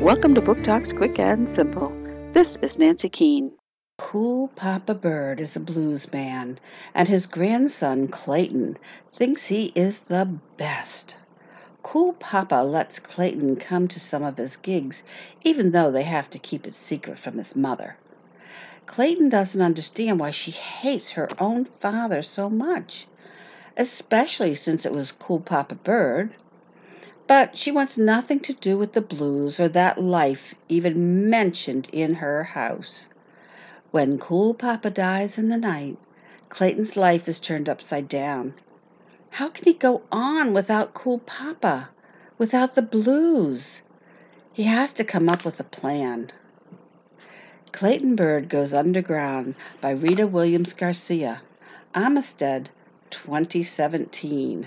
Welcome to Book Talks Quick and Simple. This is Nancy Keane. Cool Papa Byrd is a blues man, and his grandson Clayton thinks he is the best. Cool Papa lets Clayton come to some of his gigs, even though they have to keep it secret from his mother. Clayton doesn't understand why she hates her own father so much, especially since it was Cool Papa Byrd. But she wants nothing to do with the blues or that life even mentioned in her house. When Cool Papa dies in the night, Clayton's life is turned upside down. How can he go on without Cool Papa, without the blues? He has to come up with a plan. Clayton Byrd Goes Underground by Rita Williams Garcia. Amistad, 2017.